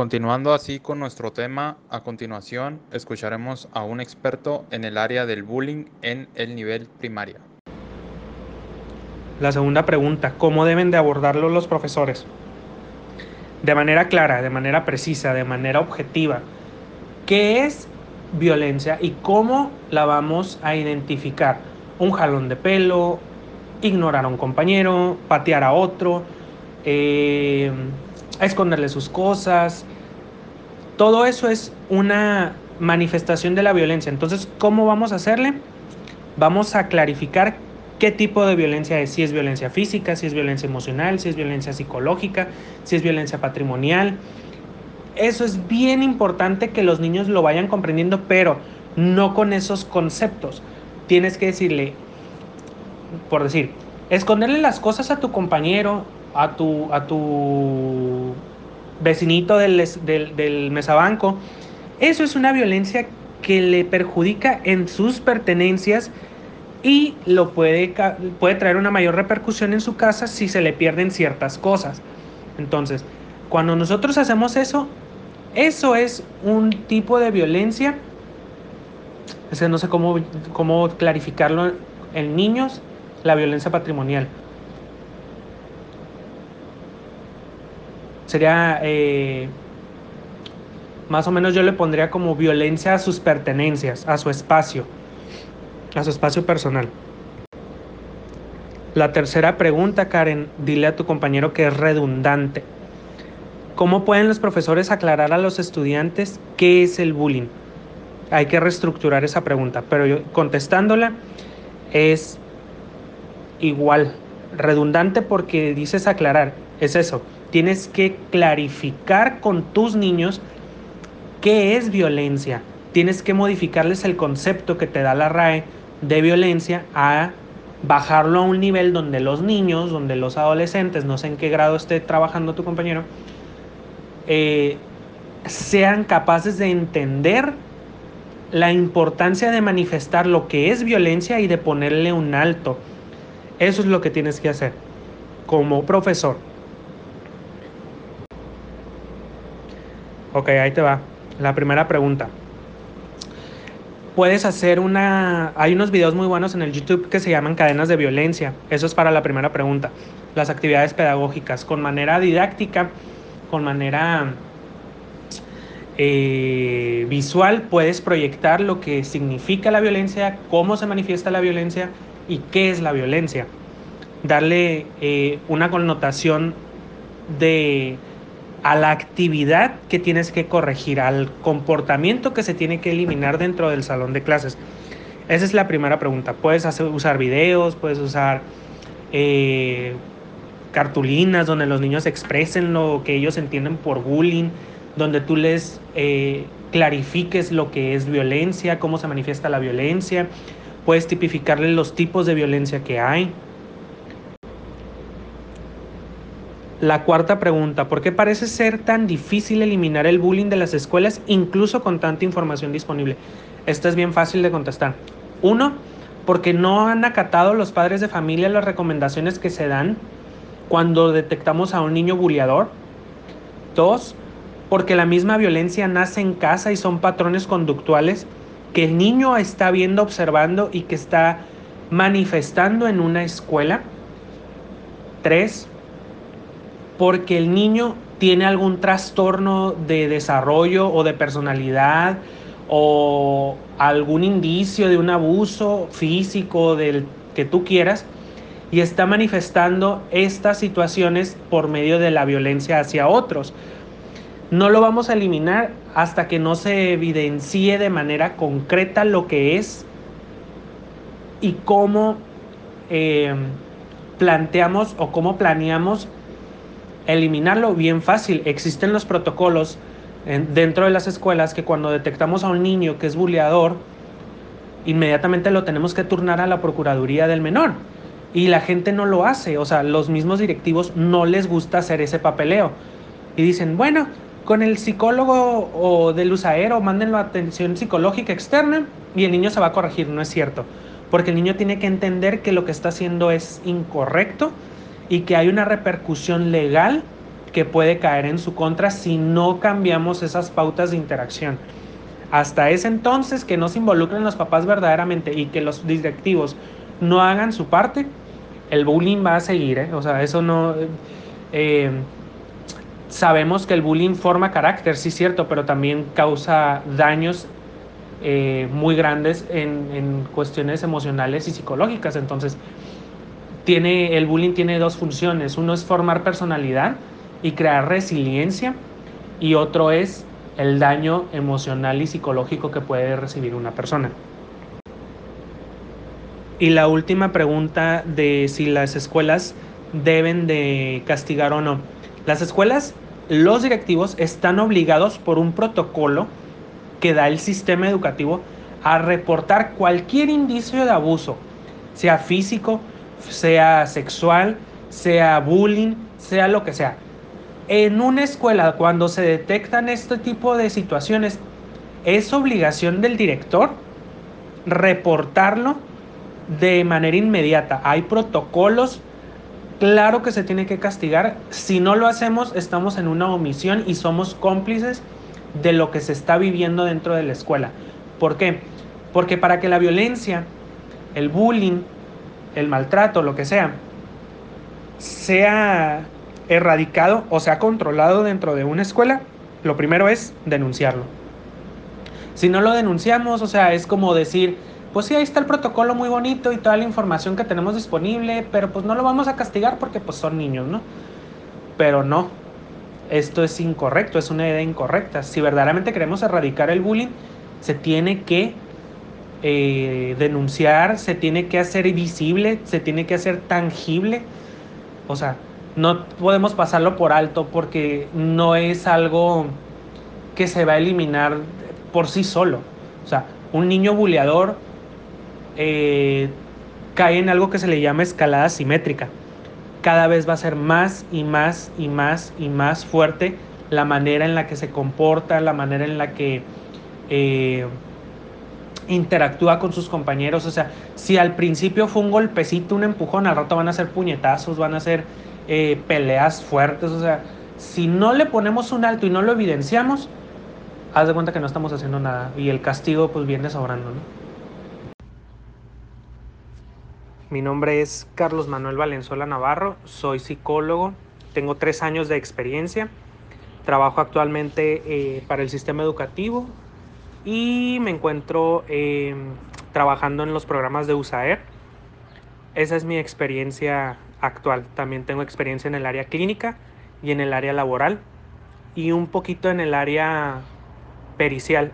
Continuando así con nuestro tema, a continuación escucharemos a un experto en el área del bullying en el nivel primaria. La segunda pregunta, ¿cómo deben de abordarlo los profesores? De manera clara, de manera precisa, de manera objetiva. ¿Qué es violencia y cómo la vamos a identificar? Un jalón de pelo, ignorar a un compañero, patear a otro, eh, a esconderle sus cosas. Todo eso es una manifestación de la violencia. Entonces, ¿cómo vamos a hacerle? Vamos a clarificar qué tipo de violencia es, si es violencia física, si es violencia emocional, si es violencia psicológica, si es violencia patrimonial. Eso es bien importante que los niños lo vayan comprendiendo, pero no con esos conceptos. Tienes que decirle, por decir, esconderle las cosas a tu compañero a tu, a tu vecinito del, del, mesabanco, eso es una violencia que le perjudica en sus pertenencias y lo puede, puede traer una mayor repercusión en su casa si se le pierden ciertas cosas. Entonces, cuando nosotros hacemos eso, eso es un tipo de violencia. no sé cómo, cómo clarificarlo en niños, la violencia patrimonial. Sería eh, más o menos yo le pondría como violencia a sus pertenencias, a su espacio, a su espacio personal. La tercera pregunta, Karen, dile a tu compañero que es redundante. ¿Cómo pueden los profesores aclarar a los estudiantes qué es el bullying? Hay que reestructurar esa pregunta, pero contestándola es igual, redundante porque dices aclarar, es eso, tienes que clarificar con tus niños qué es violencia. Tienes que modificarles el concepto que te da la RAE de violencia a bajarlo a un nivel donde los niños, donde los adolescentes, no sé en qué grado esté trabajando tu compañero, eh, sean capaces de entender la importancia de manifestar lo que es violencia y de ponerle un alto. Eso es lo que tienes que hacer como profesor. Ok, ahí te va. La primera pregunta. Puedes hacer una... Hay unos videos muy buenos en el YouTube que se llaman cadenas de violencia. Eso es para la primera pregunta. Las actividades pedagógicas con manera didáctica, con manera eh, visual, puedes proyectar lo que significa la violencia, cómo se manifiesta la violencia y qué es la violencia. Darle eh, una connotación de a la actividad que tienes que corregir, al comportamiento que se tiene que eliminar dentro del salón de clases. Esa es la primera pregunta. Puedes usar videos, puedes usar eh, cartulinas donde los niños expresen lo que ellos entienden por bullying, donde tú les eh, clarifiques lo que es violencia, cómo se manifiesta la violencia. Puedes tipificarle los tipos de violencia que hay. La cuarta pregunta, ¿por qué parece ser tan difícil eliminar el bullying de las escuelas incluso con tanta información disponible? Esta es bien fácil de contestar. Uno, porque no han acatado los padres de familia las recomendaciones que se dan cuando detectamos a un niño bulliador. Dos, porque la misma violencia nace en casa y son patrones conductuales que el niño está viendo, observando y que está manifestando en una escuela. Tres, porque el niño tiene algún trastorno de desarrollo o de personalidad o algún indicio de un abuso físico del que tú quieras y está manifestando estas situaciones por medio de la violencia hacia otros. No lo vamos a eliminar hasta que no se evidencie de manera concreta lo que es y cómo eh, planteamos o cómo planeamos eliminarlo bien fácil. Existen los protocolos dentro de las escuelas que cuando detectamos a un niño que es bulleador, inmediatamente lo tenemos que turnar a la Procuraduría del Menor. Y la gente no lo hace, o sea, los mismos directivos no les gusta hacer ese papeleo. Y dicen, bueno, con el psicólogo o del usaero, mándenlo a atención psicológica externa y el niño se va a corregir. No es cierto, porque el niño tiene que entender que lo que está haciendo es incorrecto y que hay una repercusión legal que puede caer en su contra si no cambiamos esas pautas de interacción. Hasta ese entonces que no se involucren los papás verdaderamente y que los directivos no hagan su parte, el bullying va a seguir. ¿eh? O sea, eso no... Eh, sabemos que el bullying forma carácter, sí cierto, pero también causa daños eh, muy grandes en, en, cuestiones emocionales y psicológicas. Entonces, tiene, el bullying tiene dos funciones. Uno es formar personalidad y crear resiliencia y otro es el daño emocional y psicológico que puede recibir una persona. Y la última pregunta de si las escuelas deben de castigar o no. Las escuelas, los directivos están obligados por un protocolo que da el sistema educativo a reportar cualquier indicio de abuso, sea físico, sea sexual, sea bullying, sea lo que sea. En una escuela, cuando se detectan este tipo de situaciones, es obligación del director reportarlo de manera inmediata. Hay protocolos, claro que se tiene que castigar. Si no lo hacemos, estamos en una omisión y somos cómplices de lo que se está viviendo dentro de la escuela. ¿Por qué? Porque para que la violencia, el bullying, el maltrato, lo que sea, sea erradicado o sea controlado dentro de una escuela, lo primero es denunciarlo. Si no lo denunciamos, o sea, es como decir, pues sí, ahí está el protocolo muy bonito y toda la información que tenemos disponible, pero pues no lo vamos a castigar porque pues son niños, ¿no? Pero no, esto es incorrecto, es una idea incorrecta. Si verdaderamente queremos erradicar el bullying, se tiene que eh, denunciar, se tiene que hacer visible, se tiene que hacer tangible. O sea, no podemos pasarlo por alto porque no es algo que se va a eliminar por sí solo. O sea, un niño buleador eh, cae en algo que se le llama escalada simétrica. Cada vez va a ser más y más y más y más fuerte la manera en la que se comporta, la manera en la que eh, interactúa con sus compañeros. O sea, si al principio fue un golpecito, un empujón, al rato van a ser puñetazos, van a ser eh, peleas fuertes. O sea, si no le ponemos un alto y no lo evidenciamos, haz de cuenta que no estamos haciendo nada y el castigo pues viene sobrando, ¿no? Mi nombre es Carlos Manuel Valenzuela Navarro, soy psicólogo, tengo tres años de experiencia, trabajo actualmente eh, para el sistema educativo y me encuentro eh, trabajando en los programas de USAER. Esa es mi experiencia actual. También tengo experiencia en el área clínica y en el área laboral y un poquito en el área pericial